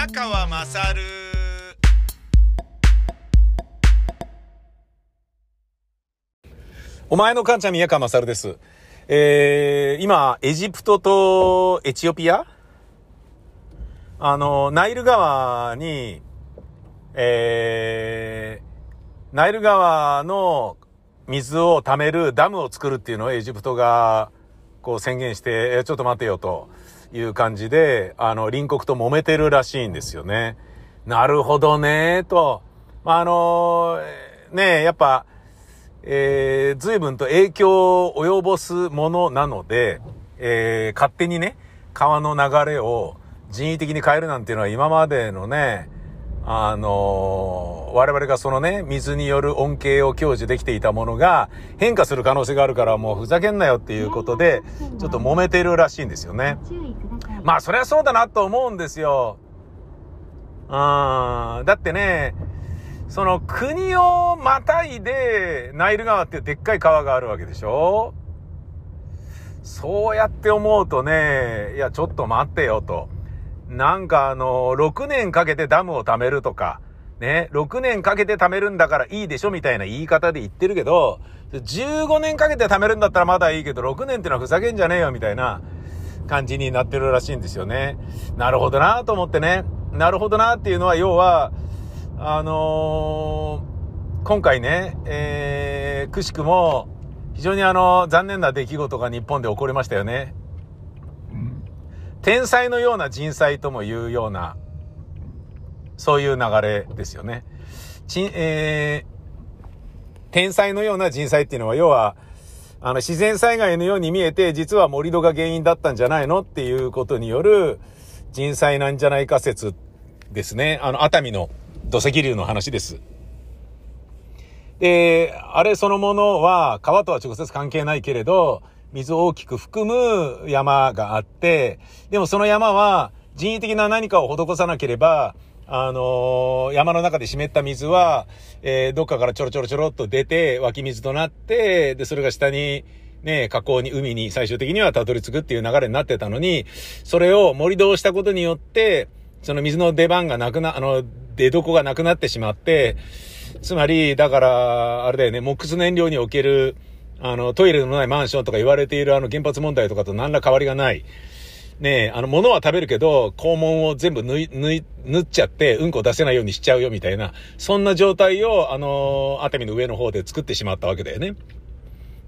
宮川まさるお前の母ちゃん宮川まさるです。えー、今、エジプトとエチオピア？あの、ナイル川に、えー、ナイル川の水を貯めるダムを作るっていうのをエジプトが、こう宣言して、ちょっと待てよと。いう感じで、あの、隣国と揉めてるらしいんですよね。なるほどね、と。まあ、あのね、やっぱ、えー、随分と影響を及ぼすものなので、えー、勝手にね、川の流れを人為的に変えるなんていうのは今までのね、あのー我々がそのね、水による恩恵を享受できていたものが変化する可能性があるからもうふざけんなよっていうことで、ちょっと揉めてるらしいんですよね。まあそりゃそうだなと思うんですよ。うん。だってね、その国をまたいでナイル川っていうでっかい川があるわけでしょ？そうやって思うとね、いやちょっと待ってよと。なんかあの、6年かけてダムを貯めるとか、ね、6年かけて貯めるんだからいいでしょみたいな言い方で言ってるけど、15年かけて貯めるんだったらまだいいけど、6年ってのはふざけんじゃねえよみたいな感じになってるらしいんですよね。なるほどなと思ってね。なるほどなっていうのは要は、あのー今回ね、えー、くしくも、非常にあの、残念な出来事が日本で起こりましたよね。天才のような人災ともいうような、そういう流れですよね。ちえー、天才のような人災っていうのは、要は、あの、自然災害のように見えて、実は盛り土が原因だったんじゃないのっていうことによる人災なんじゃないか説ですね。あの、熱海の土石流の話です。で、あれそのものは川とは直接関係ないけれど、水を大きく含む山があって、でもその山は人為的な何かを施さなければ、あのー山の中で湿った水は、えーどっかからちょろちょろちょろっと出て、湧き水となって、で、それが下に、ね、河口に、海に最終的にはたどり着くっていう流れになってたのに、それを盛り土をしたことによって、その水の出番がなくな、あの、出床がなくなってしまって、つまり、だから、あれだよね、木質燃料における、あの、トイレのないマンションとか言われているあの原発問題とかと何ら変わりがない。ねえ、あの、物は食べるけど、肛門を全部縫い、縫い、縫っちゃって、うんこ出せないようにしちゃうよみたいな、そんな状態を、あの、熱海の上の方で作ってしまったわけだよね。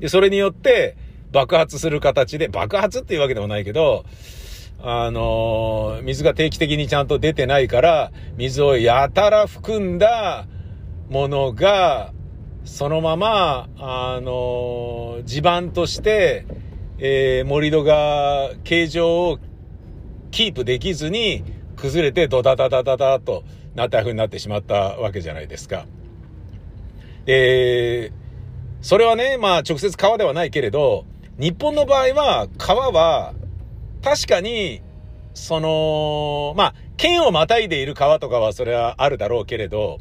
で、それによって、爆発する形で、爆発っていうわけでもないけど、あの水が定期的にちゃんと出てないから、水をやたら含んだものが、そのまま、あの地盤として、えー盛り土が形状をキープできずに、崩れてドダダダダダとなった風になってしまったわけじゃないですか。えーそれはね、まあ直接川ではないけれど、日本の場合は川は確かに、その、まあ、県をまたいでいる川とかはそれはあるだろうけれど、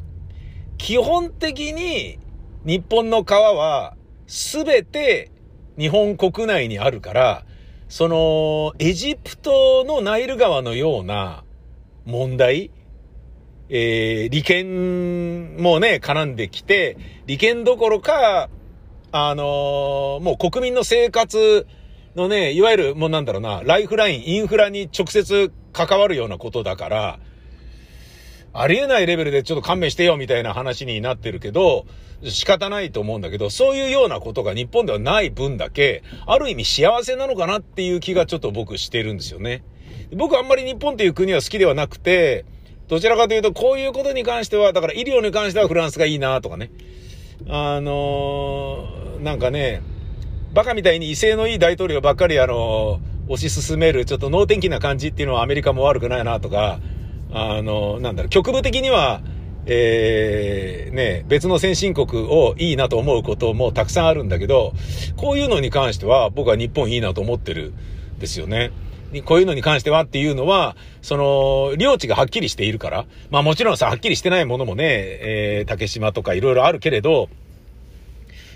基本的に日本の川はすべて日本国内にあるから、その、エジプトのナイル川のような問題、えー利権もね、絡んできて、利権どころか、あのーもう国民の生活のね、いわゆるもうなんだろうな、ライフライン、インフラに直接関わるようなことだから、ありえないレベルでちょっと勘弁してよみたいな話になってるけど、仕方ないと思うんだけど、そういうようなことが日本ではない分だけ、ある意味幸せなのかなっていう気がちょっと僕してるんですよね。僕あんまり日本っていう国は好きではなくて、どちらかというとこういうことに関しては、だから医療に関してはフランスがいいなとかね。あのーなんかね、バカみたいに威勢のいい大統領ばっかりあのー推し進めるちょっと能天気な感じっていうのはアメリカも悪くないなとか、あのなんだろう、局部的には、えー、ね、別の先進国をいいなと思うこともたくさんあるんだけど、こういうのに関しては僕は日本いいなと思ってるんですよね。にこういうのに関してはっていうのは、その、領地がはっきりしているから。まあもちろんさ、はっきりしてないものもね、えー、竹島とかいろいろあるけれど、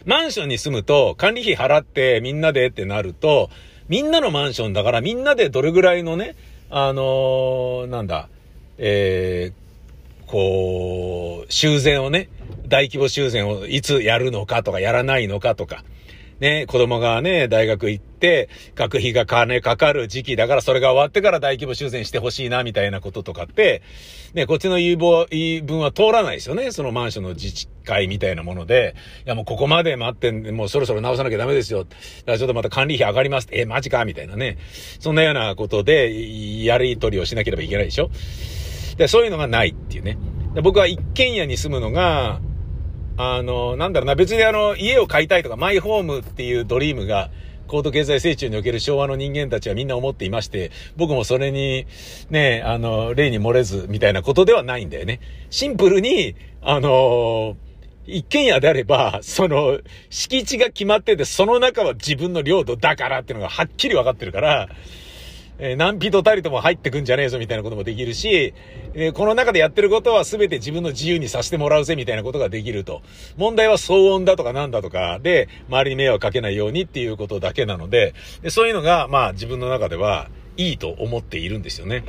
マンションに住むと管理費払ってみんなでってなると、みんなのマンションだからみんなでどれぐらいのね、あのーなんだ、えー、こう、修繕をね、大規模修繕をいつやるのかとかやらないのかとか、ね、子供がね、大学行って、学費が金かかる時期だから、それが終わってから大規模修繕してほしいな、みたいなこととかって、ね、こっちの言い分は通らないですよね。そのマンションの自治会みたいなもので、いやもうここまで待ってんもうそろそろ直さなきゃダメですよ。だからちょっとまた管理費上がります。え、マジかみたいなね。そんなようなことで、やり取りをしなければいけないでしょ。で、そういうのがないっていうね。で僕は一軒家に住むのが、あの、なんだろうな、別にあの、家を買いたいとか、マイホームっていうドリームが、高度経済成長における昭和の人間たちはみんな思っていまして、僕もそれに、ね、あの、例に漏れず、みたいなことではないんだよね。シンプルに、あの一軒家であれば、その、敷地が決まってて、その中は自分の領土だからっていうのがはっきり分かってるから、えー、何人たりとも入ってくんじゃねえぞみたいなこともできるし、えー、この中でやってることは全て自分の自由にさせてもらうぜみたいなことができると。問題は騒音だとかなんだとかで、周りに迷惑かけないようにっていうことだけなので、でそういうのが、まあ自分の中では、いいと思っているんですよね。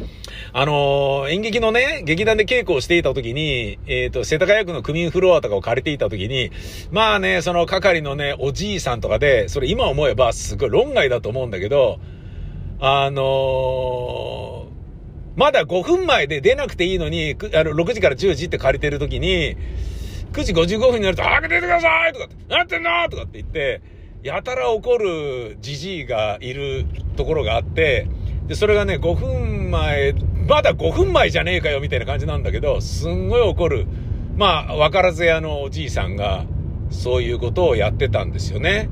あのー、演劇のね、劇団で稽古をしていた時に、えっ、ー、と、世田谷区の区民フロアとかを借りていた時に、まあね、その係のね、おじいさんとかで、それ今思えばすごい論外だと思うんだけど、あのー、まだ5分前で出なくていいのに、あの、6時から10時って借りてる時に、9時55分になると、早く出てくださいとかって、なってんのとかって言って、やたら怒るじじいがいるところがあって、で、それがね、5分前、まだ5分前じゃねえかよみたいな感じなんだけど、すんごい怒る。まあ、わからず屋のおじいさんが、そういうことをやってたんですよね。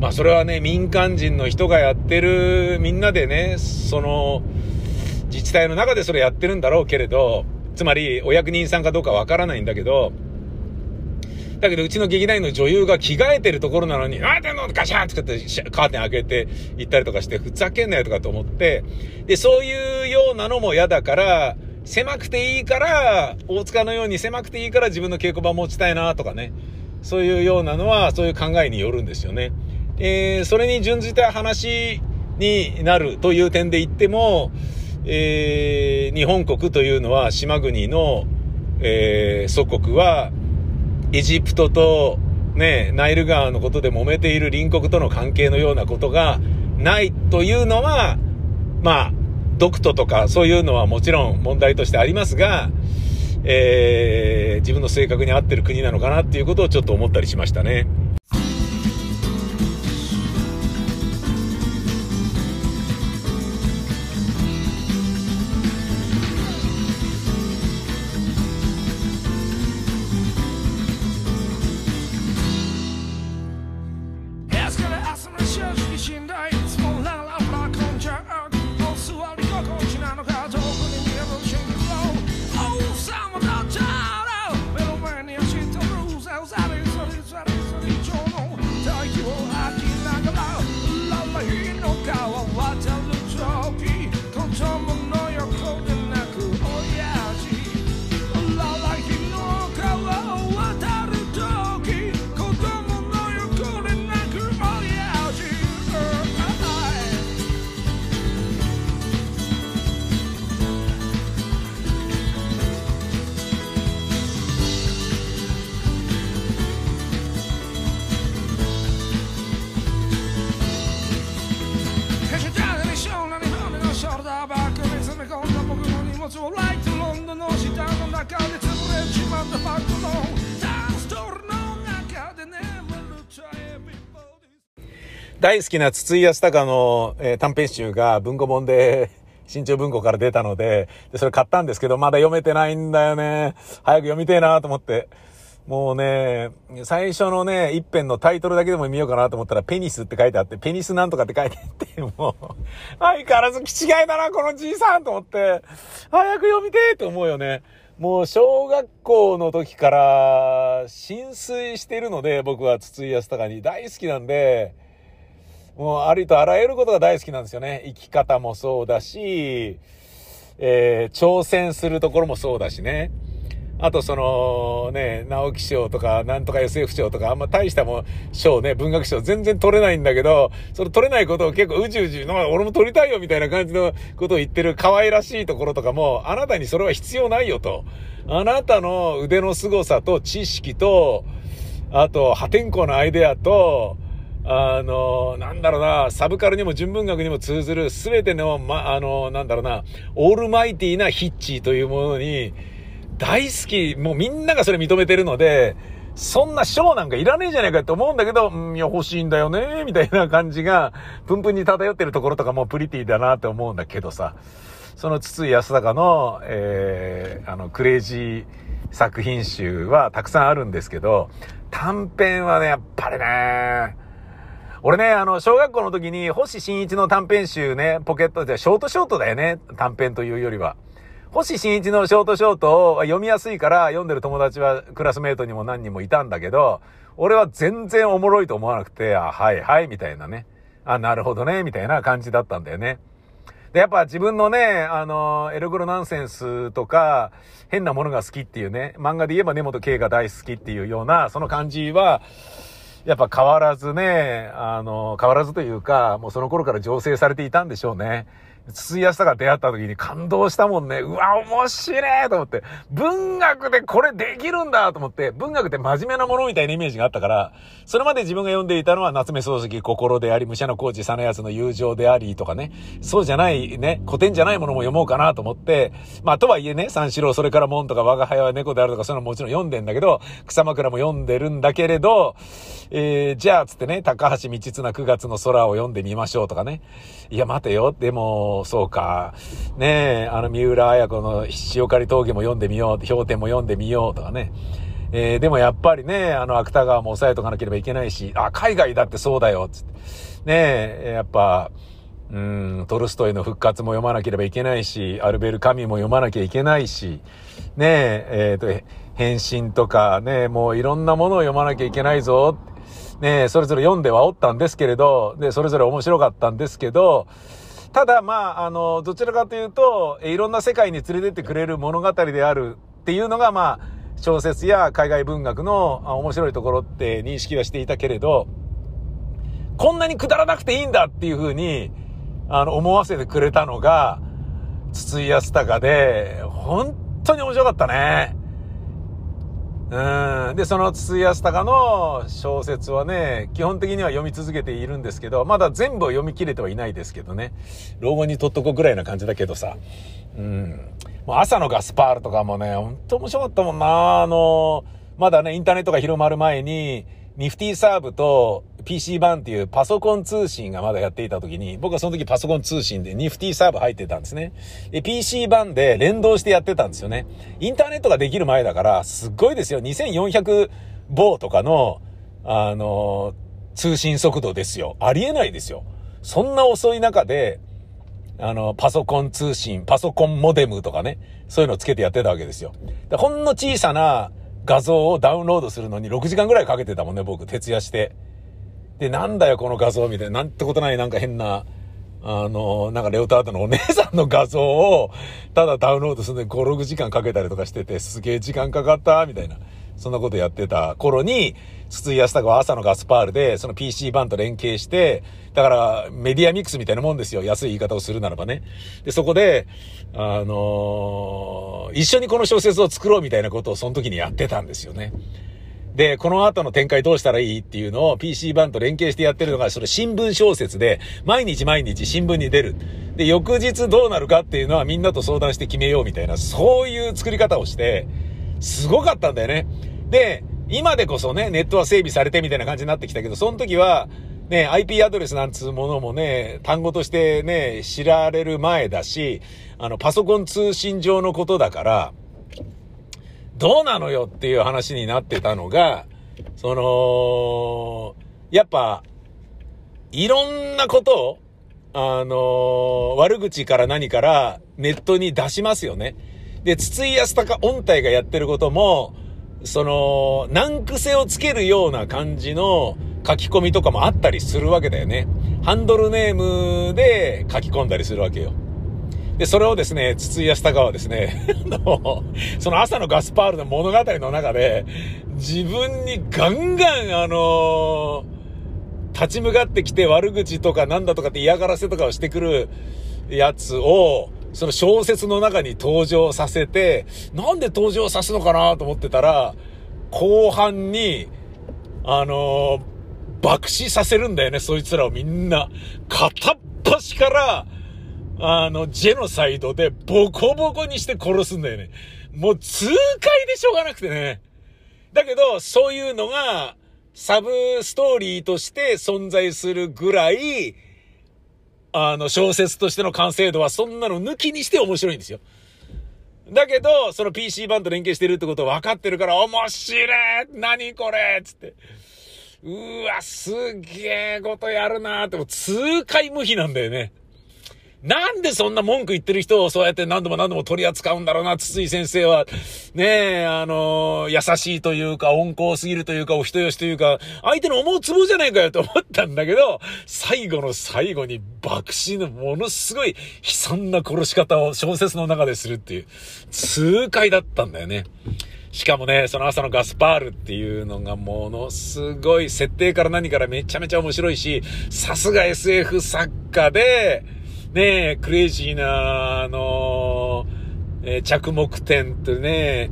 まあそれはね、民間人の人がやってる、みんなでね、その、自治体の中でそれやってるんだろうけれど、つまりお役人さんかどうかわからないんだけど、だけどうちの劇団員の女優が着替えてるところなのに、あーてんの？ガシャンってカーテン開けて行ったりとかして、ふざけんなよとかと思って、で、そういうようなのも嫌だから、狭くていいから、大塚のように狭くていいから自分の稽古場持ちたいなとかね。そういうようなのは、そういう考えによるんですよね。えー、それに準じた話になるという点で言っても、えー、日本国というのは島国の、えー、祖国はエジプトとね、ナイル川のことで揉めている隣国との関係のようなことがないというのは、まあ、ドクトとかそういうのはもちろん問題としてありますが、えー、自分の性格に合ってる国なのかなっていうことをちょっと思ったりしましたね。大好きな筒井康隆の、えー、短編集が文庫本で、新潮文庫から出たのでで、それ買ったんですけど、まだ読めてないんだよね。早く読みてえなと思って。もうね、最初のね、一編のタイトルだけでも見ようかなと思ったら、ペニスって書いてあって、ペニスなんとかって書いてあって、もう、相変わらず気違いだな、このじいさんと思って、早く読みてえと思うよね。もう小学校の時から浸水してるので、僕は筒井康隆に大好きなんで、もうありとあらゆることが大好きなんですよね。生き方もそうだし、えー、挑戦するところもそうだしね。あとそのね、直木賞とか、なんとか SF 賞とか、あんま大したも賞ね、文学賞全然取れないんだけど、その取れないことを結構うじうじ、俺も取りたいよみたいな感じのことを言ってる可愛らしいところとかも、あなたにそれは必要ないよと。あなたの腕の凄さと知識と、あと破天荒なアイデアと、あの、なんだろうな、サブカルにも純文学にも通ずるすべての、ま、あの、なんだろうな、オールマイティなヒッチーというものに、大好き、もうみんながそれ認めてるので、そんな賞なんかいらねえじゃないかって思うんだけど、うん、いや、欲しいんだよね、みたいな感じが、プンプンに漂ってるところとかもプリティだなって思うんだけどさ、その筒井康隆の、えー、あの、クレイジー作品集はたくさんあるんですけど、短編はね、やっぱりね、俺ね、あの、小学校の時に星新一の短編集ね、ポケットで、ショートショートだよね、短編というよりは。星新一のショートショートを読みやすいから読んでる友達はクラスメートにも何人もいたんだけど、俺は全然おもろいと思わなくて、あ、はいはい、みたいなね。あ、なるほどね、みたいな感じだったんだよね。で、やっぱ自分のね、あの、エログロナンセンスとか、変なものが好きっていうね、漫画で言えば根本圭が大好きっていうような、その感じは、やっぱ変わらずね、あの、変わらずというか、もうその頃から醸成されていたんでしょうね。筒井康が出会った時に感動したもんね。うわ、面白いと思って。文学でこれできるんだと思って、文学って真面目なものみたいなイメージがあったから、それまで自分が読んでいたのは夏目漱石心であり、武者のコーチ、サナヤスの友情でありとかね、そうじゃないね、古典じゃないものも読もうかなと思って、まあとはいえね、三四郎、それから門とか我が輩は猫であるとか、そういうのももちろん読んでんだけど、草枕も読んでるんだけれど、えー、じゃあつってね、高橋道綱9月の空を読んでみましょうとかね。いや、待てよ。でも、そうか。ねえ、あの、三浦綾子の塩刈峠も読んでみよう、氷点も読んでみようとかね。えー、でもやっぱりね、あの、芥川も抑えとかなければいけないし、あ、海外だってそうだよ、つって。ねえ、やっぱ、うん、トルストイの復活も読まなければいけないし、アルベル・カミも読まなきゃいけないし、ねえ、えっ、ー、と、変身とかね、もういろんなものを読まなきゃいけないぞ。ねそれぞれ読んではおったんですけれど、で、それぞれ面白かったんですけど、ただ、まあ、あの、どちらかというと、いろんな世界に連れてってくれる物語であるっていうのが、まあ、小説や海外文学の面白いところって認識はしていたけれど、こんなにくだらなくていいんだっていうふうに、あの、思わせてくれたのが、筒井康隆で、本当に面白かったね。うん。で、その筒井康隆の小説はね、基本的には読み続けているんですけど、まだ全部読み切れてはいないですけどね。老後にとっとこぐらいな感じだけどさ。うん。もう朝のガスパールとかもね、ほんと面白かったもんな。あの、まだね、インターネットが広まる前に、ニフティサーブと PC 版っていうパソコン通信がまだやっていた時に、僕はその時パソコン通信でニフティサーブ入ってたんですね。で、PC 版で連動してやってたんですよね。インターネットができる前だから、すっごいですよ。2400棒とかの、あの、通信速度ですよ。ありえないですよ。そんな遅い中で、あの、パソコン通信、パソコンモデムとかね、そういうのをつけてやってたわけですよ。でほんの小さな画像をダウンロードするのに6時間ぐらいかけてたもんね、僕、徹夜して。で、なんだよ、この画像みたいな。なんてことない、なんか変な、あの、なんかレオタードのお姉さんの画像を、ただダウンロードするのに5、6時間かけたりとかしてて、すげえ時間かかった、みたいな。そんなことやってた頃に、筒井康隆は朝のガスパールで、その PC 版と連携して、だからメディアミックスみたいなもんですよ。安い言い方をするならばね。で、そこで、あのー、一緒にこの小説を作ろうみたいなことをその時にやってたんですよね。で、この後の展開どうしたらいいっていうのを PC 版と連携してやってるのが、それ新聞小説で、毎日毎日新聞に出る。で、翌日どうなるかっていうのはみんなと相談して決めようみたいな、そういう作り方をして、すごかったんだよね。で、今でこそね、ネットは整備されてみたいな感じになってきたけど、その時は、ね、IP アドレスなんつうものもね、単語としてね、知られる前だし、あの、パソコン通信上のことだから、どうなのよっていう話になってたのが、その、やっぱ、いろんなことを、あの悪口から何からネットに出しますよね。で、筒井康隆音体がやってることも、その、難癖をつけるような感じの書き込みとかもあったりするわけだよね。ハンドルネームで書き込んだりするわけよ。で、それをですね、筒井康隆はですね、その朝のガスパールの物語の中で、自分にガンガン、あのー、立ち向かってきて悪口とかなんだとかって嫌がらせとかをしてくるやつを、その小説の中に登場させて、なんで登場さすのかなと思ってたら、後半に、あのー、爆死させるんだよね、そいつらをみんな。片っ端から、あの、ジェノサイドでボコボコにして殺すんだよね。もう痛快でしょうがなくてね。だけど、そういうのが、サブストーリーとして存在するぐらい、あの、小説としての完成度はそんなの抜きにして面白いんですよ。だけど、その PC 版と連携してるってこと分かってるから、面白い何これつって。うわ、すげえことやるなーって、もう痛快無比なんだよね。なんでそんな文句言ってる人をそうやって何度も何度も取り扱うんだろうな、筒井先生は。ねえ、あの優しいというか、温厚すぎるというか、お人よしというか、相手の思うツボじゃないかよと思ったんだけど、最後の最後に爆死のものすごい悲惨な殺し方を小説の中でするっていう、痛快だったんだよね。しかもね、その朝のガスパールっていうのがものすごい設定から何からめちゃめちゃ面白いし、さすが SF 作家で、ねえ、クレイジーな、あのえ、着目点ってね、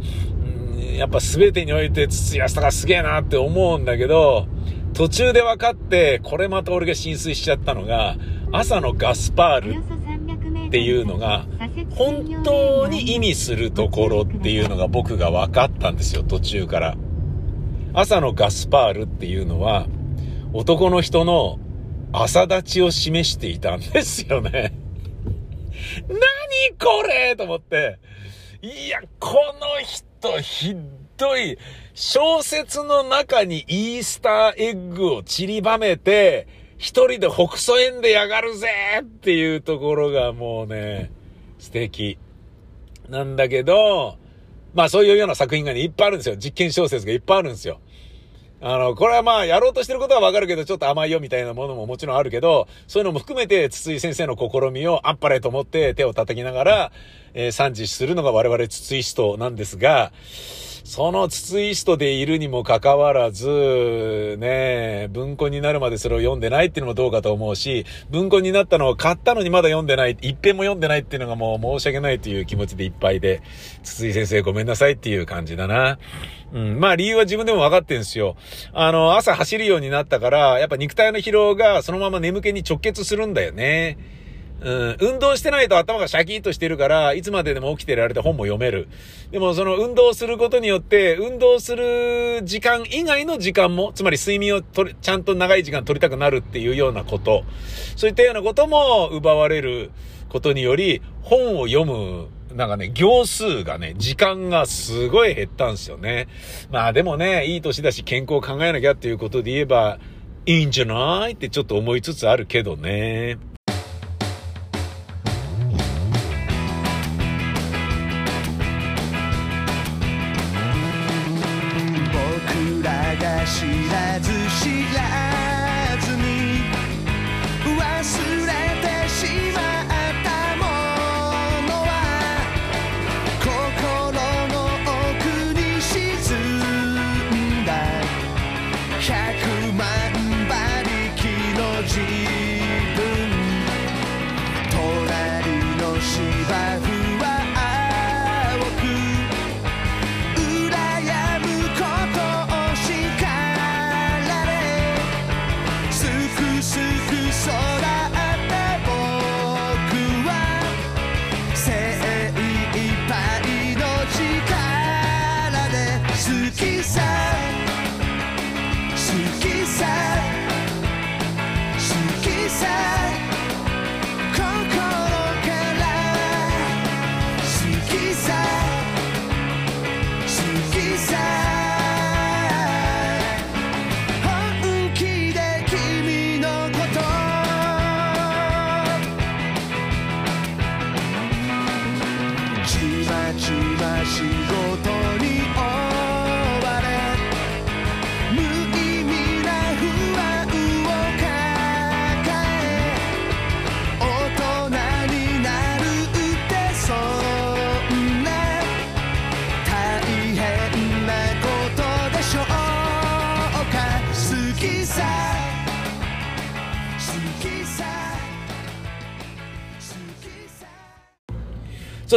やっぱ全てにおいて筒安がすげえなって思うんだけど、途中で分かって、これまた俺が浸水しちゃったのが、朝のガスパールっていうのが、本当に意味するところっていうのが僕が分かったんですよ、途中から。朝のガスパールっていうのは、男の人の朝立ちを示していたんですよね。何これと思って。いや、この人ひどい。小説の中にイースターエッグを散りばめて、一人で北総園でやがるぜっていうところがもうね、素敵。なんだけど、まあそういうような作品がね、いっぱいあるんですよ。実験小説がいっぱいあるんですよ。あの、これはまあ、やろうとしてることはわかるけど、ちょっと甘いよみたいなものももちろんあるけど、そういうのも含めて、筒井先生の試みをあっぱれと思って手を叩きながら、えー、賛辞するのが我々筒井師となんですが、その筒井人でいるにもかかわらず、ね、文庫になるまでそれを読んでないっていうのもどうかと思うし、文庫になったのを買ったのにまだ読んでない、一遍も読んでないっていうのがもう申し訳ないという気持ちでいっぱいで、筒井先生ごめんなさいっていう感じだな。うん。まあ理由は自分でも分かってんすよ。あの、朝走るようになったから、やっぱ肉体の疲労がそのまま眠気に直結するんだよね。うん、運動してないと頭がシャキッとしてるから、いつまででも起きてられて本も読める。でもその運動することによって、運動する時間以外の時間も、つまり睡眠をとり、ちゃんと長い時間取りたくなるっていうようなこと、そういったようなことも奪われることにより、本を読むなんかね、行数がね、時間がすごい減ったんですよね。まあでもね、いい年だし健康を考えなきゃっていうことで言えば、いいんじゃない？ってちょっと思いつつあるけどね。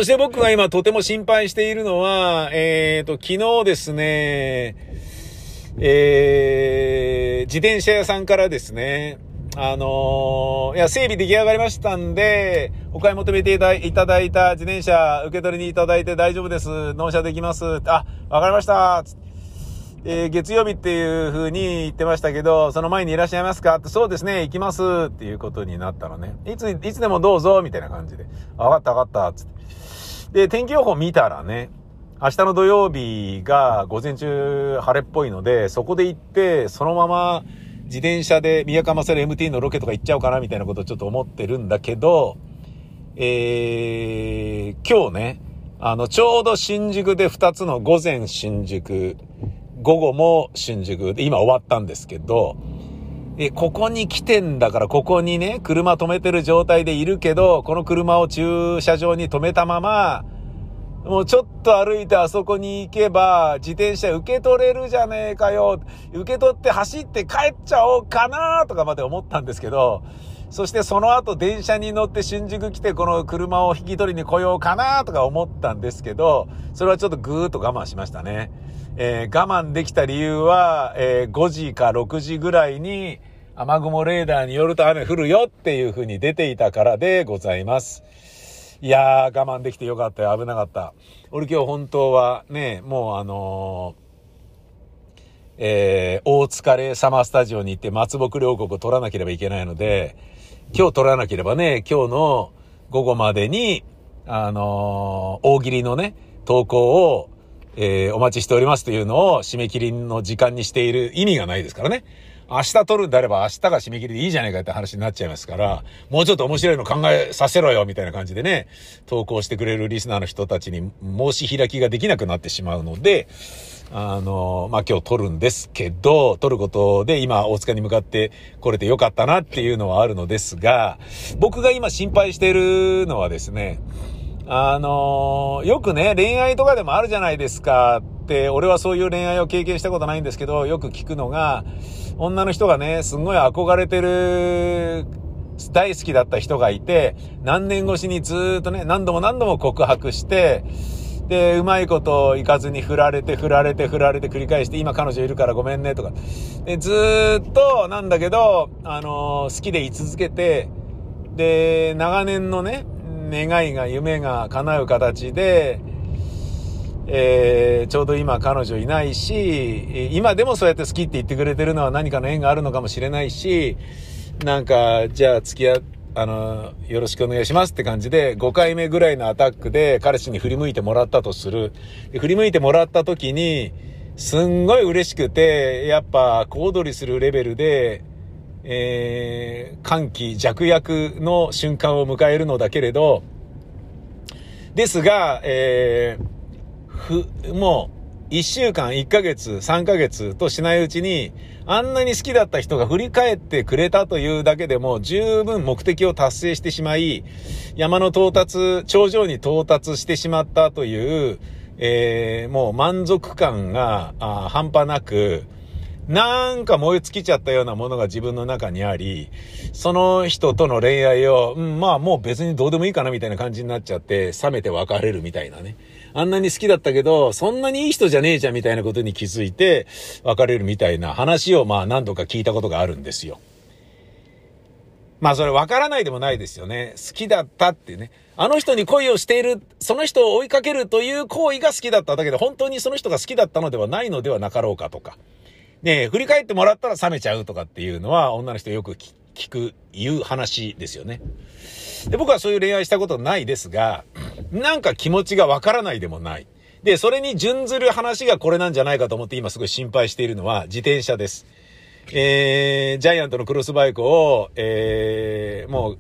そして僕が今とても心配しているのは、えっ、ー、と、昨日ですね、えー、自転車屋さんからですね、あのー、いや、整備出来上がりましたんで、お買い求めていただいた自転車受け取りにいただいて大丈夫です。納車できます。あ、わかりました。えー、月曜日っていう風に言ってましたけど、その前にいらっしゃいますか？って、そうですね、行きますっていうことになったのね。いつ、いつでもどうぞ、みたいな感じで。わかったわかった、つって。で、天気予報見たらね、明日の土曜日が午前中晴れっぽいので、そこで行って、そのまま自転車で宮川勝 MT のロケとか行っちゃおうかな、みたいなことをちょっと思ってるんだけど、えー、今日ね、あの、ちょうど新宿で2つの午前新宿、午後も新宿で、今終わったんですけど、え、ここに来てんだから、ここにね、車止めてる状態でいるけど、この車を駐車場に止めたまま、もうちょっと歩いてあそこに行けば、自転車受け取れるじゃねえかよ。受け取って走って帰っちゃおうかなとかまで思ったんですけど、そしてその後電車に乗って新宿来てこの車を引き取りに来ようかなとか思ったんですけど、それはちょっとぐーっと我慢しましたね。えー、我慢できた理由は、えー、5時か6時ぐらいに雨雲レーダーによると雨降るよっていう風に出ていたからでございます。いやー、我慢できてよかったよ。危なかった。俺今日本当はね、もうあのー、えー、大塚レサマースタジオに行って松木両国を取らなければいけないので、今日取らなければね、今日の午後までに、あのー、大喜利のね、投稿をえー、お待ちしておりますというのを締め切りの時間にしている意味がないですからね。明日撮るんであれば明日が締め切りでいいじゃないかって話になっちゃいますから、もうちょっと面白いの考えさせろよみたいな感じでね、投稿してくれるリスナーの人たちに申し開きができなくなってしまうので、あの、まあ、今日撮るんですけど、撮ることで今大塚に向かって来れてよかったなっていうのはあるのですが、僕が今心配しているのはですね、あのー、よくね、恋愛とかでもあるじゃないですかって、俺はそういう恋愛を経験したことないんですけど、よく聞くのが、女の人がね、すんごい憧れてる、大好きだった人がいて、何年越しにずっとね、何度も何度も告白して、で、うまいこと行かずに振られて、振られて、振られて繰り返して、今彼女いるからごめんね、とか。で、ずっと、なんだけど、あのー、好きでい続けて、で、長年のね、願いが、夢が叶う形で、えー、ちょうど今彼女いないし、今でもそうやって好きって言ってくれてるのは何かの縁があるのかもしれないし、なんか、じゃあ付き合、あの、よろしくお願いしますって感じで、5回目ぐらいのアタックで彼氏に振り向いてもらったとする。振り向いてもらった時に、すんごい嬉しくて、やっぱ小躍りするレベルで、えー、歓喜、弱薬の瞬間を迎えるのだけれど、ですが、えー、ふ、もう、1週間、1ヶ月、3ヶ月としないうちに、あんなに好きだった人が振り返ってくれたというだけでも十分目的を達成してしまい、山の到達、頂上に到達してしまったという、えー、もう満足感が半端なく、なんか燃え尽きちゃったようなものが自分の中にあり、その人との恋愛を、うん、まあもう別にどうでもいいかなみたいな感じになっちゃって、冷めて別れるみたいなね。あんなに好きだったけど、そんなにいい人じゃねえじゃんみたいなことに気づいて、別れるみたいな話をまあ何度か聞いたことがあるんですよ。まあそれ分からないでもないですよね。好きだったってね。あの人に恋をしている、その人を追いかけるという行為が好きだっただけで、本当にその人が好きだったのではないのではなかろうかとか。ね振り返ってもらったら冷めちゃうとかっていうのは女の人よく聞く、言う話ですよね。で、僕はそういう恋愛したことないですが、なんか気持ちがわからないでもない。で、それに準ずる話がこれなんじゃないかと思って今すごい心配しているのは自転車です。えー、ジャイアントのクロスバイクを、えー、もう、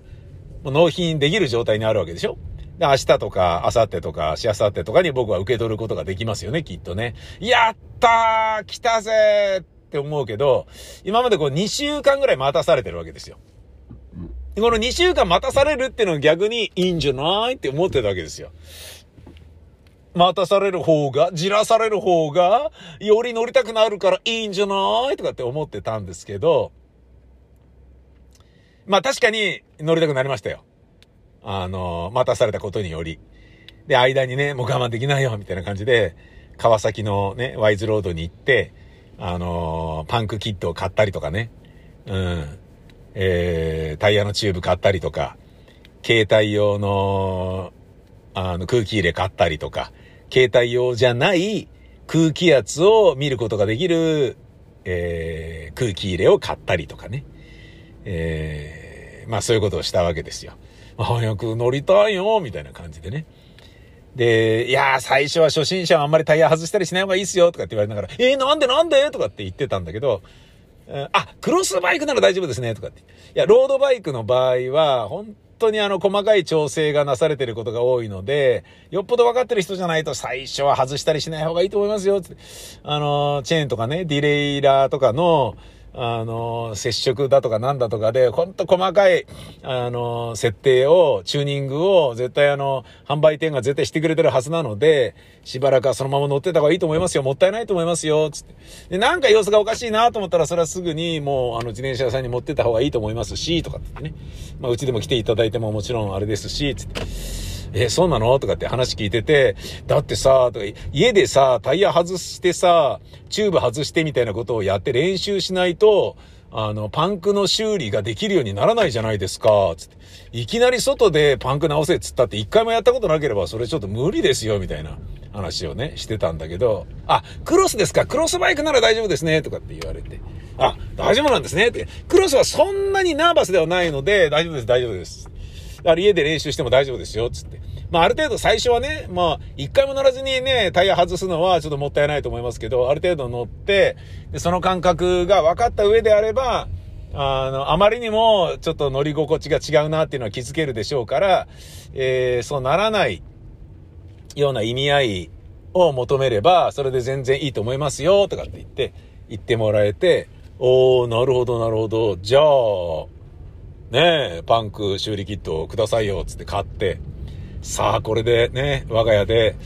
もう納品できる状態にあるわけでしょ？で、明日とか、明後日とか、しあさってとかに僕は受け取ることができますよね、きっとね。やったー来たぜーって思うけど、今までこう2週間ぐらい待たされてるわけですよ。この2週間待たされるっていうのは逆にいいんじゃないって思ってたわけですよ。待たされる方が、じらされる方が、より乗りたくなるからいいんじゃないとかって思ってたんですけど、まあ確かに乗りたくなりましたよ。あの、待たされたことにより。で、間にね、もう我慢できないよ、みたいな感じで、川崎のね、ワイズロードに行って、あの、パンクキットを買ったりとかね、うん、えー、タイヤのチューブ買ったりとか、携帯用の、あの、空気入れ買ったりとか、携帯用じゃない空気圧を見ることができる、えー、空気入れを買ったりとかね。えー、まあそういうことをしたわけですよ。早く乗りたいよ、みたいな感じでね。で、いやー、最初は初心者はあんまりタイヤ外したりしない方がいいっすよ、とかって言われながら、えー、なんでなんで？とかって言ってたんだけど、あ、クロスバイクなら大丈夫ですね、とかって。いや、ロードバイクの場合は、本当にあの、細かい調整がなされてることが多いので、よっぽど分かってる人じゃないと最初は外したりしない方がいいと思いますよ、って。あの、チェーンとかね、ディレイラーとかの、あの、接触だとかなんだとかで、ほんと細かい、あの、設定を、チューニングを、絶対あの、販売店が絶対してくれてるはずなので、しばらくはそのまま乗ってた方がいいと思いますよ。もったいないと思いますよ。つって。で、なんか様子がおかしいなと思ったら、それはすぐにもう、あの、自転車屋さんに持ってた方がいいと思いますし、とかってね。まあ、うちでも来ていただいてももちろんあれですし、つって。え、そうなの？とかって話聞いてて、だってさ、とか、家でさ、タイヤ外してさ、チューブ外してみたいなことをやって練習しないと、あの、パンクの修理ができるようにならないじゃないですか、つって。いきなり外でパンク直せっつったって一回もやったことなければそれちょっと無理ですよ、みたいな話をね、してたんだけど、あ、クロスですか？クロスバイクなら大丈夫ですね、とかって言われて。あ、大丈夫なんですねって。クロスはそんなにナーバスではないので、大丈夫です、大丈夫です。あれ家で練習しても大丈夫ですよ、つって。まあ、ある程度最初はね、まあ、一回も乗らずにね、タイヤ外すのはちょっともったいないと思いますけど、ある程度乗って、で、その感覚が分かった上であれば、あの、あまりにもちょっと乗り心地が違うなっていうのは気づけるでしょうから、えー、そうならないような意味合いを求めれば、それで全然いいと思いますよ、とかって言って、言ってもらえて、おー、なるほど、なるほど。じゃあ、ねえ、パンク修理キットをくださいよ、つって買って、さあ、これでね、我が家で、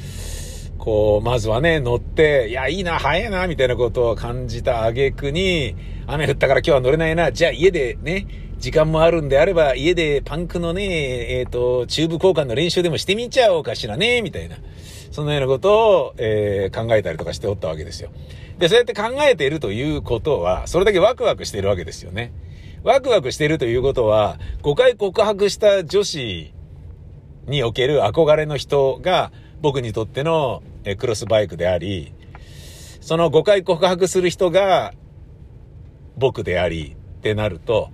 こう、まずはね、乗って、いや、いいな、早いな、みたいなことを感じた挙句に、雨降ったから今日は乗れないな、じゃあ家でね、時間もあるんであれば、家でパンクのね、えっ、ー、と、チューブ交換の練習でもしてみちゃおうかしらね、みたいな。そんなようなことを、えー、考えたりとかしておったわけですよ。で、そうやって考えているということは、それだけワクワクしているわけですよね。ワクワクしてるということは、5回告白した女子における憧れの人が僕にとってのクロスバイクであり、その5回告白する人が僕でありってなると、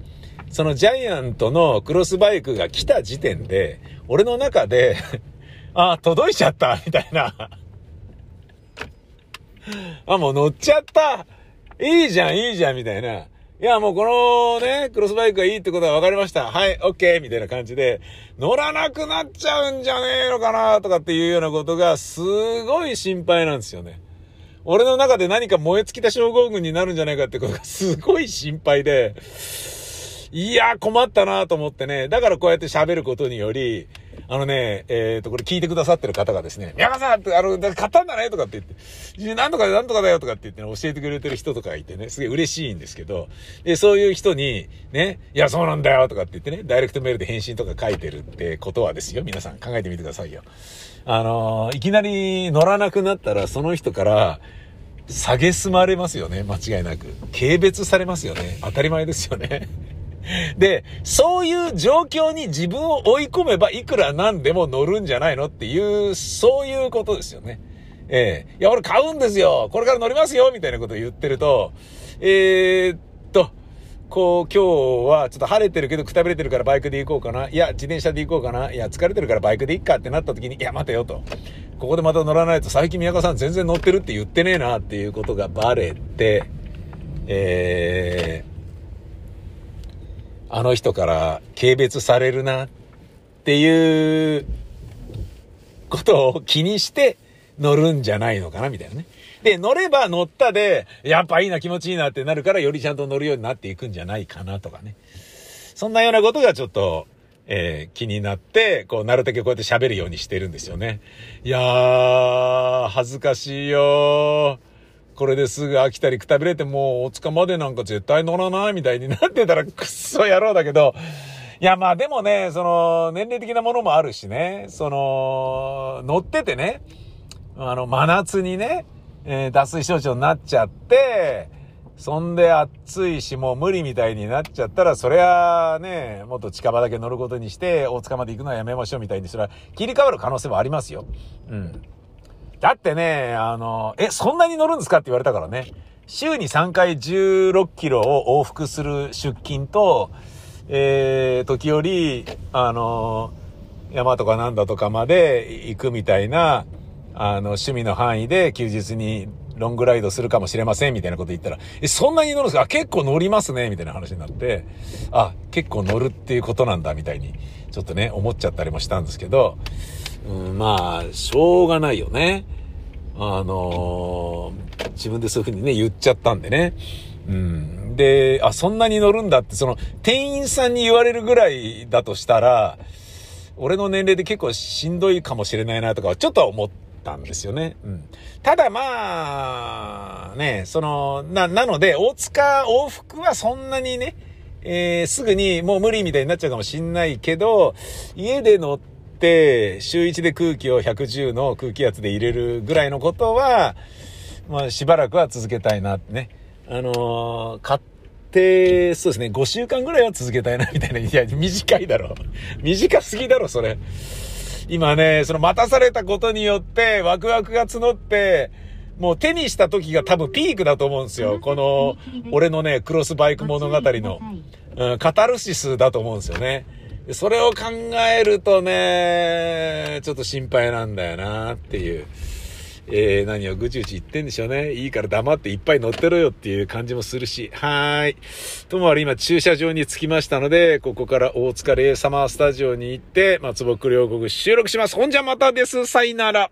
そのジャイアントのクロスバイクが来た時点で、俺の中であ、届いちゃったみたいなあ、もう乗っちゃったいいじゃん、いいじゃんみたいな。いや、もうこのね、クロスバイクがいいってことは分かりました。はい、オッケーみたいな感じで、乗らなくなっちゃうんじゃねえのかなとかっていうようなことが、すごい心配なんですよね。俺の中で何か燃え尽きた症候群になるんじゃないかってことがすごい心配で、いや、困ったなと思ってね。だからこうやって喋ることにより、あのね、えっ、ー、と、これ聞いてくださってる方がですね、宮川さんって、あの、買ったんだねとかって言って、なんとかなんとかだよとかって言って、ね、教えてくれてる人とかいてね、すげえ嬉しいんですけど、で、そういう人に、ね、いや、そうなんだよとかって言ってね、ダイレクトメールで返信とか書いてるってことはですよ、皆さん考えてみてくださいよ。あの、いきなり乗らなくなったら、その人から、下げすまれますよね、間違いなく。軽蔑されますよね。当たり前ですよね。で、そういう状況に自分を追い込めばいくらなんでも乗るんじゃないのっていう、そういうことですよね。ええー、いや、俺買うんですよこれから乗りますよみたいなことを言ってると、えー、っと、こう、今日はちょっと晴れてるけどくたびれてるからバイクで行こうかな。いや、自転車で行こうかな。いや、疲れてるからバイクで行っかってなった時に、いや、待てよと。ここでまた乗らないと最近宮川さん全然乗ってるって言ってねえなっていうことがバレて、えー、あの人から軽蔑されるなっていうことを気にして乗るんじゃないのかなみたいなね。で、乗れば乗ったで、やっぱいいな気持ちいいなってなるからよりちゃんと乗るようになっていくんじゃないかなとかね。そんなようなことがちょっと、えー、気になって、こう、なるだけこうやって喋るようにしてるんですよね。いやー、恥ずかしいよー。これですぐ飽きたりくたびれてもう、大塚までなんか絶対乗らないみたいになってたらくっそ野郎だけど、いや、まあでもね、その、年齢的なものもあるしね、その、乗っててね、あの、真夏にね、えー、脱水症状になっちゃって、そんで暑いし、もう無理みたいになっちゃったら、そりゃね、もっと近場だけ乗ることにして、大塚まで行くのはやめましょうみたいに、それは切り替わる可能性もありますよ。うん。だってね、あの、え、そんなに乗るんですかって言われたからね。週に3回16キロを往復する出勤と、えー、時折、あの、山とかなんだとかまで行くみたいな、あの、趣味の範囲で休日にロングライドするかもしれませんみたいなこと言ったら、え、そんなに乗るんですか？結構乗りますねみたいな話になって、あ、結構乗るっていうことなんだみたいに、ちょっとね、思っちゃったりもしたんですけど、うん、まあ、しょうがないよね。あのー、自分でそういうふうにね、言っちゃったんでね。うん。で、あ、そんなに乗るんだって、その、店員さんに言われるぐらいだとしたら、俺の年齢で結構しんどいかもしれないなとか、ちょっとは思ったんですよね。うん。ただまあ、ね、その、な、なので、大塚往復はそんなにね、えー、すぐにもう無理みたいになっちゃうかもしんないけど、家で乗って、週1で空気を110の空気圧で入れるぐらいのことは、まあしばらくは続けたいなってね。あのー、買って、そうですね、5週間ぐらいは続けたいなみたいな。いや、短いだろ。短すぎだろ、それ。今ね、その待たされたことによってワクワクが募って、もう手にした時が多分ピークだと思うんですよ。この、俺のね、クロスバイク物語の、うん、カタルシスだと思うんですよね。それを考えるとね、ちょっと心配なんだよなっていう。えー、何をぐちぐち言ってんでしょうね。いいから黙っていっぱい乗ってろよっていう感じもするし。はーい。ともあれ今駐車場に着きましたので、ここから大塚レイサマースタジオに行って、松ぼっくり王国収録します。ほんじゃまたです。さいなら。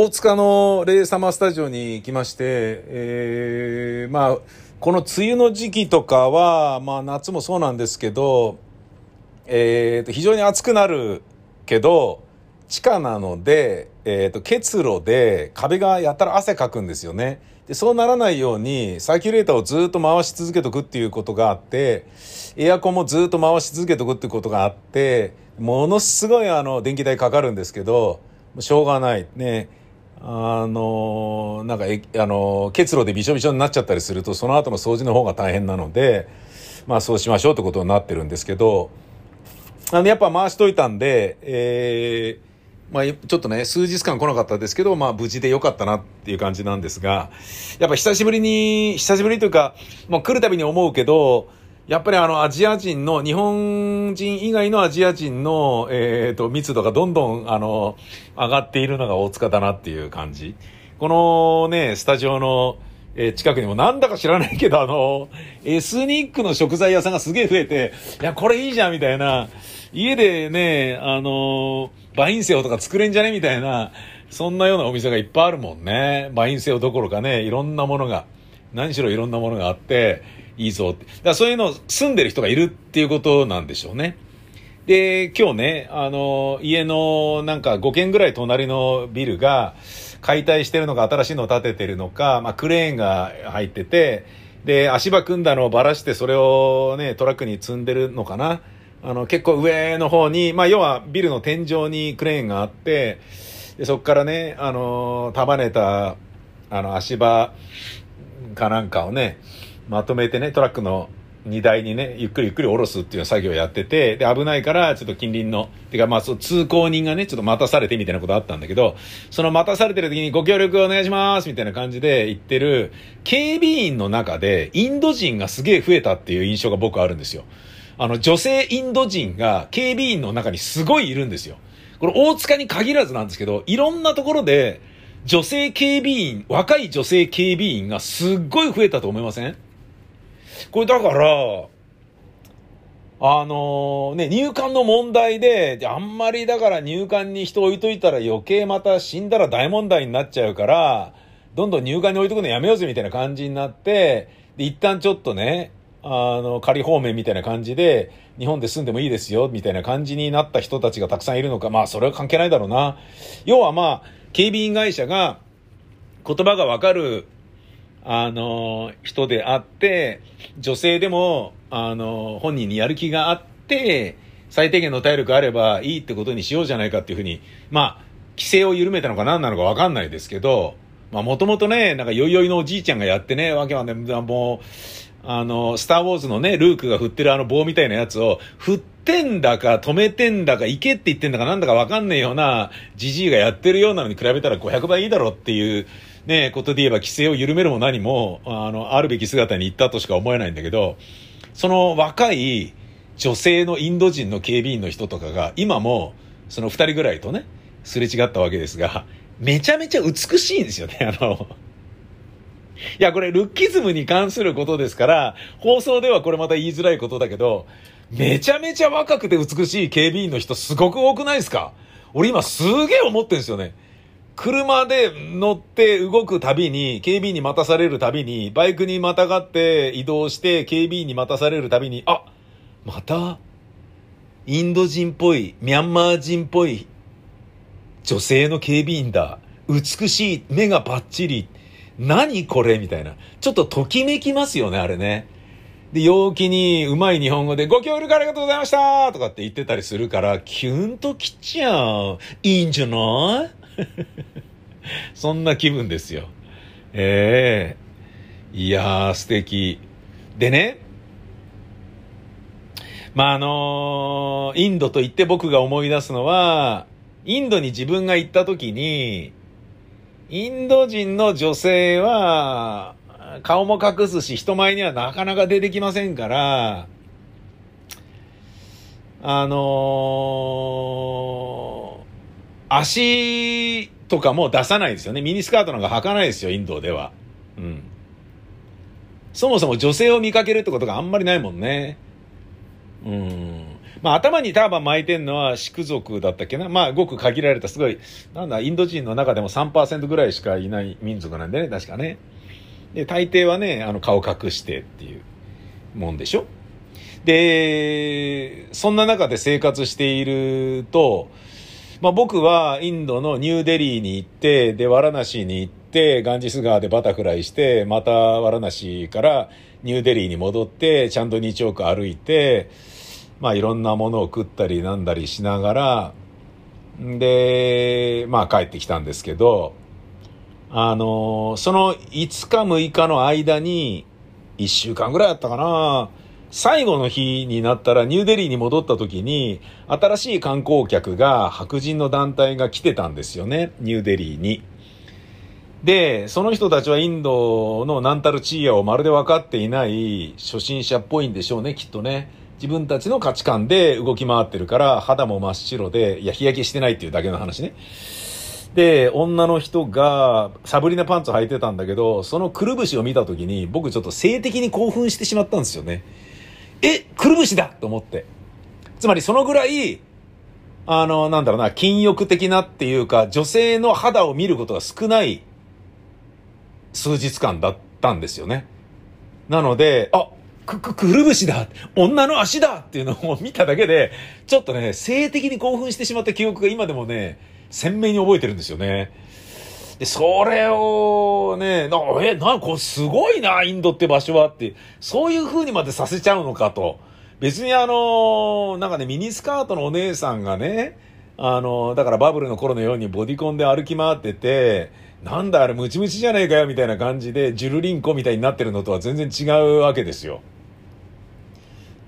大塚のレイサマースタジオに来まして、えー、まあ、この梅雨の時期とかは、まあ夏もそうなんですけど、えー、と非常に暑くなるけど、地下なので、えー、と結露で壁がやたら汗かくんですよね。で、そうならないようにサーキュレーターをずっと回し続けとくっていうことがあって、エアコンもずっと回し続けとくっていうことがあって、ものすごいあの電気代かかるんですけど、しょうがない。ね。あの、なんか、あの、結露でびしょびしょになっちゃったりすると、その後の掃除の方が大変なので、まあそうしましょうってことになってるんですけど、あの、やっぱ回しといたんで、えー、まあ、ちょっとね、数日間来なかったですけど、まあ、無事でよかったなっていう感じなんですが、やっぱ久しぶりに、久しぶりというか、もう来るたびに思うけど、やっぱりあの、アジア人の、日本人以外のアジア人の、えっ、ー、と、密度がどんどん、あの、上がっているのが大塚だなっていう感じ。このね、スタジオの、えー、近くにもなんだか知らないけど、あの、エスニックの食材屋さんがすげえ増えて、いや、これいいじゃんみたいな、家でね、あの、バインセオとか作れんじゃねみたいな、そんなようなお店がいっぱいあるもんね。バインセオどころかね、いろんなものが、何しろいろんなものがあって、いいぞって。だからそういうの住んでる人がいるっていうことなんでしょうね。で、今日ね、あの、家のなんか5軒ぐらい隣のビルが解体してるのか新しいのを建ててるのか、まあクレーンが入ってて、で、足場組んだのをばらしてそれをね、トラックに積んでるのかな。あの、結構上の方に、まあ要はビルの天井にクレーンがあって、でそこからね、あの、束ねた、あの、足場かなんかをね、まとめてね、トラックの荷台にね、ゆっくりゆっくり下ろすっていう作業をやってて、で、危ないから、ちょっと近隣の、てかまあ、そう、通行人がね、ちょっと待たされてみたいなことあったんだけど、その待たされてる時にご協力お願いしますみたいな感じで言ってる、警備員の中で、インド人がすげえ増えたっていう印象が僕あるんですよ。あの、女性インド人が警備員の中にすごいいるんですよ。これ大塚に限らずなんですけど、いろんなところで、女性警備員、若い女性警備員がすっごい増えたと思いません？これだから、あのー、ね、入管の問題で、あんまりだから入管に人置いといたら余計また死んだら大問題になっちゃうから、どんどん入管に置いとくのやめようぜみたいな感じになって、で、一旦ちょっとね、あの、仮方面みたいな感じで、日本で住んでもいいですよ、みたいな感じになった人たちがたくさんいるのか、まあ、それは関係ないだろうな。要はまあ、警備員会社が、言葉がわかる、あの、人であって、女性でも、あの、本人にやる気があって、最低限の体力あればいいってことにしようじゃないかっていうふうに、まあ、規制を緩めたのか何なのかわかんないですけど、まあもともとね、なんかよいよいのおじいちゃんがやってね、わけはね、もう、あの、スターウォーズのね、ルークが振ってるあの棒みたいなやつを、振ってんだか止めてんだか、行けって言ってんだかなんだかわかんねえような、じじいがやってるようなのに比べたら500倍いいだろっていう、ね、ことで言えば規制を緩めるも何も、あの、あるべき姿に行ったとしか思えないんだけど、その若い女性のインド人の警備員の人とかが、今も、その二人ぐらいとね、すれ違ったわけですが、めちゃめちゃ美しいんですよね、あの、いや、これルッキズムに関することですから、放送ではこれまた言いづらいことだけど、めちゃめちゃ若くて美しい警備員の人すごく多くないですか？俺今すげえ思ってんですよね。車で乗って動くたびに、警備員に待たされるたびに、バイクにまたがって移動して警備員に待たされるたびに、あ、また、インド人っぽい、ミャンマー人っぽい女性の警備員だ。美しい、目がバッチリ。何これみたいな。ちょっとときめきますよね、あれね。で、陽気にうまい日本語で、ご協力ありがとうございましたとかって言ってたりするから、キュンときちゃう。いいんじゃない？そんな気分ですよ。ええー、いやー、素敵。でね、まあ、あのー、インドと言って僕が思い出すのは、インドに自分が行った時に、インド人の女性は、顔も隠すし、人前にはなかなか出てきませんから、あのー、足とかも出さないですよね。ミニスカートなんか履かないですよ、インドでは。うん。そもそも女性を見かけるってことがあんまりないもんね。うん。まあ頭にターバン巻いてんのはシク族だったっけなまあごく限られたすごい、なんだ、インド人の中でも3%ぐらいしかいない民族なんでね、確かね。で、大抵はね、あの顔隠してっていうもんでしょで、そんな中で生活していると、まあ僕はインドのニューデリーに行って、で、ワラナシに行って、ガンジス川でバタフライして、またワラナシからニューデリーに戻って、ちゃんと日奥歩いて、まあいろんなものを食ったりなんだりしながら、で、まあ帰ってきたんですけど、あの、その5日6日の間に、1週間ぐらいあったかな。最後の日になったらニューデリーに戻った時に、新しい観光客が白人の団体が来てたんですよね、ニューデリーに。で、その人たちはインドのナンタルチーアをまるで分かっていない初心者っぽいんでしょうね、きっとね。自分たちの価値観で動き回ってるから、肌も真っ白で、いや、日焼けしてないっていうだけの話ね。で、女の人がサブリナパンツ履いてたんだけど、そのくるぶしを見た時に、僕ちょっと性的に興奮してしまったんですよね。え、くるぶしだと思って。つまりそのぐらい、あの、なんだろうな、禁欲的なっていうか、女性の肌を見ることが少ない数日間だったんですよね。なので、あ、く、く、くるぶしだ女の足だっていうのを見ただけで、ちょっとね、性的に興奮してしまった記憶が今でもね、鮮明に覚えてるんですよね。で、それをね、な、え、な、これすごいな、インドって場所はって、そういう風にまでさせちゃうのかと。別にあの、なんかね、ミニスカートのお姉さんがね、あの、だからバブルの頃のようにボディコンで歩き回ってて、なんだあれムチムチじゃねえかよみたいな感じで、ジュルリンコみたいになってるのとは全然違うわけですよ。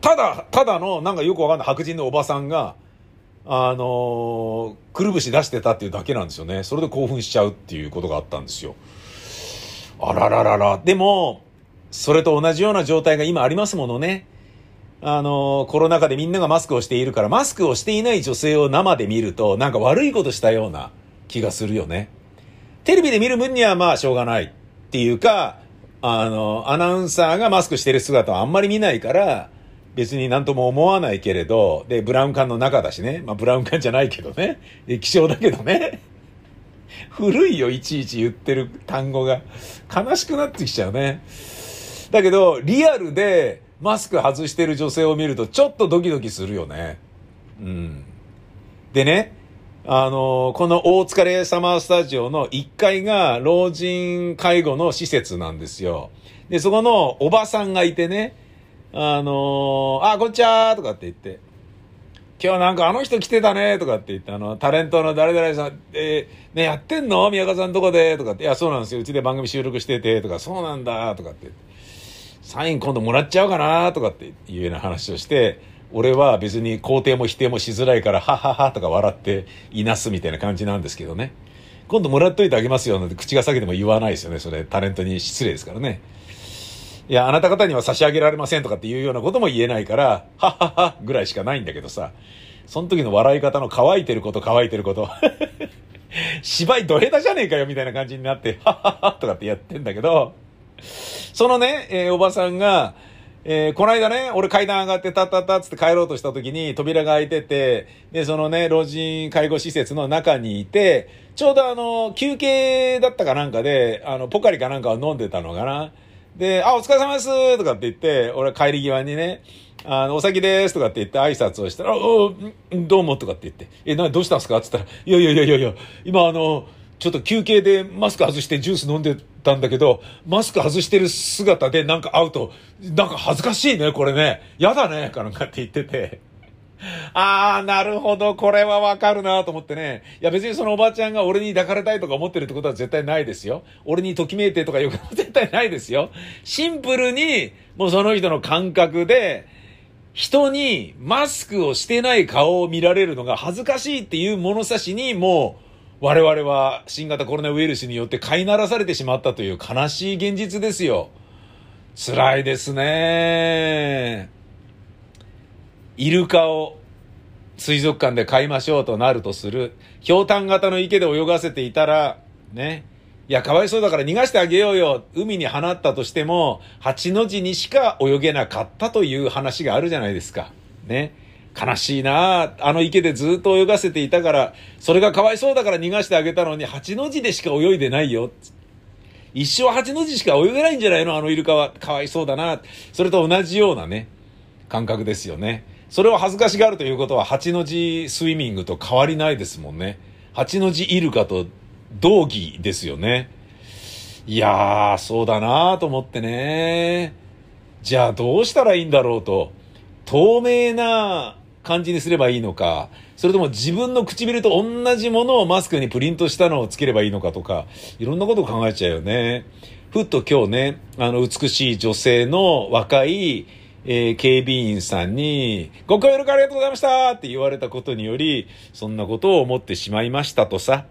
ただ、ただの、なんかよくわかんない白人のおばさんが、あの、くるぶし出してたっていうだけなんですよね。それで興奮しちゃうっていうことがあったんですよ。あらららら。でも、それと同じような状態が今ありますものね。あの、コロナ禍でみんながマスクをしているから、マスクをしていない女性を生で見ると、なんか悪いことしたような気がするよね。テレビで見る分にはまあしょうがないっていうか、あの、アナウンサーがマスクしてる姿はあんまり見ないから、別になんとも思わないけれど、で、ブラウン管の中だしね。まあ、ブラウン管じゃないけどね。液晶だけどね。古いよ、いちいち言ってる単語が。悲しくなってきちゃうね。だけど、リアルで、マスク外してる女性を見るとちょっとドキドキするよね。うん。でね、あの、この大疲れサマースタジオの1階が老人介護の施設なんですよ。で、そこのおばさんがいてね、あのあ、こんにちはとかって言って、今日なんかあの人来てたねとかって言って、あの、タレントの誰々さん、えー、ね、やってんの？宮川さんとこでとかって、いや、そうなんですよ。うちで番組収録してて、とか、そうなんだとかって、サイン今度もらっちゃうかなとかっていうような話をして、俺は別に肯定も否定もしづらいから、はははとか笑っていなすみたいな感じなんですけどね。今度もらっといてあげますよなんて口が裂けても言わないですよね。それタレントに失礼ですからね。いや、あなた方には差し上げられませんとかっていうようなことも言えないから、はっはっはぐらいしかないんだけどさ。その時の笑い方の乾いてること乾いてること。芝居ど下手じゃねえかよみたいな感じになって、はっはっはとかってやってんだけど、そのね、えー、おばさんが、えー、この間ね、俺階段上がってたったったっつって帰ろうとした時に扉が開いてて、で、そのね、老人介護施設の中にいて、ちょうどあの、休憩だったかなんかで、あの、ポカリかなんかを飲んでたのかな。で、あ、お疲れ様ですとかって言って、俺帰り際にね、あの、お先ですとかって言って挨拶をしたら、おどうもとかって言って、え、な、どうしたんですか？って言ったら、いやいやいやいや、今あの、ちょっと休憩でマスク外してジュース飲んでたんだけど、マスク外してる姿でなんか会うと、なんか恥ずかしいね、これね。やだね、かなんかって言ってて。ああ、なるほど、これはわかるなと思ってね。いや別にそのおばちゃんが俺に抱かれたいとか思ってるってことは絶対ないですよ。俺にときめいてとかいうことは絶対ないですよ。シンプルに、もうその人の感覚で、人にマスクをしてない顔を見られるのが恥ずかしいっていう物差しにもう、我々は新型コロナウイルスによって飼いならされてしまったという悲しい現実ですよ。辛いですね。イルカを水族館で飼いましょうとなるとする。氷炭型の池で泳がせていたら、ね。いや、かわいそうだから逃がしてあげようよ。海に放ったとしても、八の字にしか泳げなかったという話があるじゃないですか。ね。悲しいなあの池でずっと泳がせていたから、それがかわいそうだから逃がしてあげたのに、八の字でしか泳いでないよ。一生八の字しか泳げないんじゃないの？あのイルカは。かわいそうだな。それと同じようなね、感覚ですよね。それを恥ずかしがるということは、八の字スイミングと変わりないですもんね。八の字イルカと同義ですよね。いやー、そうだなーと思ってね。じゃあどうしたらいいんだろうと。透明な感じにすればいいのか、それとも自分の唇と同じものをマスクにプリントしたのをつければいいのかとか、いろんなことを考えちゃうよね。ふっと今日ね、あの、美しい女性の若い、えー、警備員さんに、ご協力ありがとうございましたって言われたことにより、そんなことを思ってしまいましたとさ。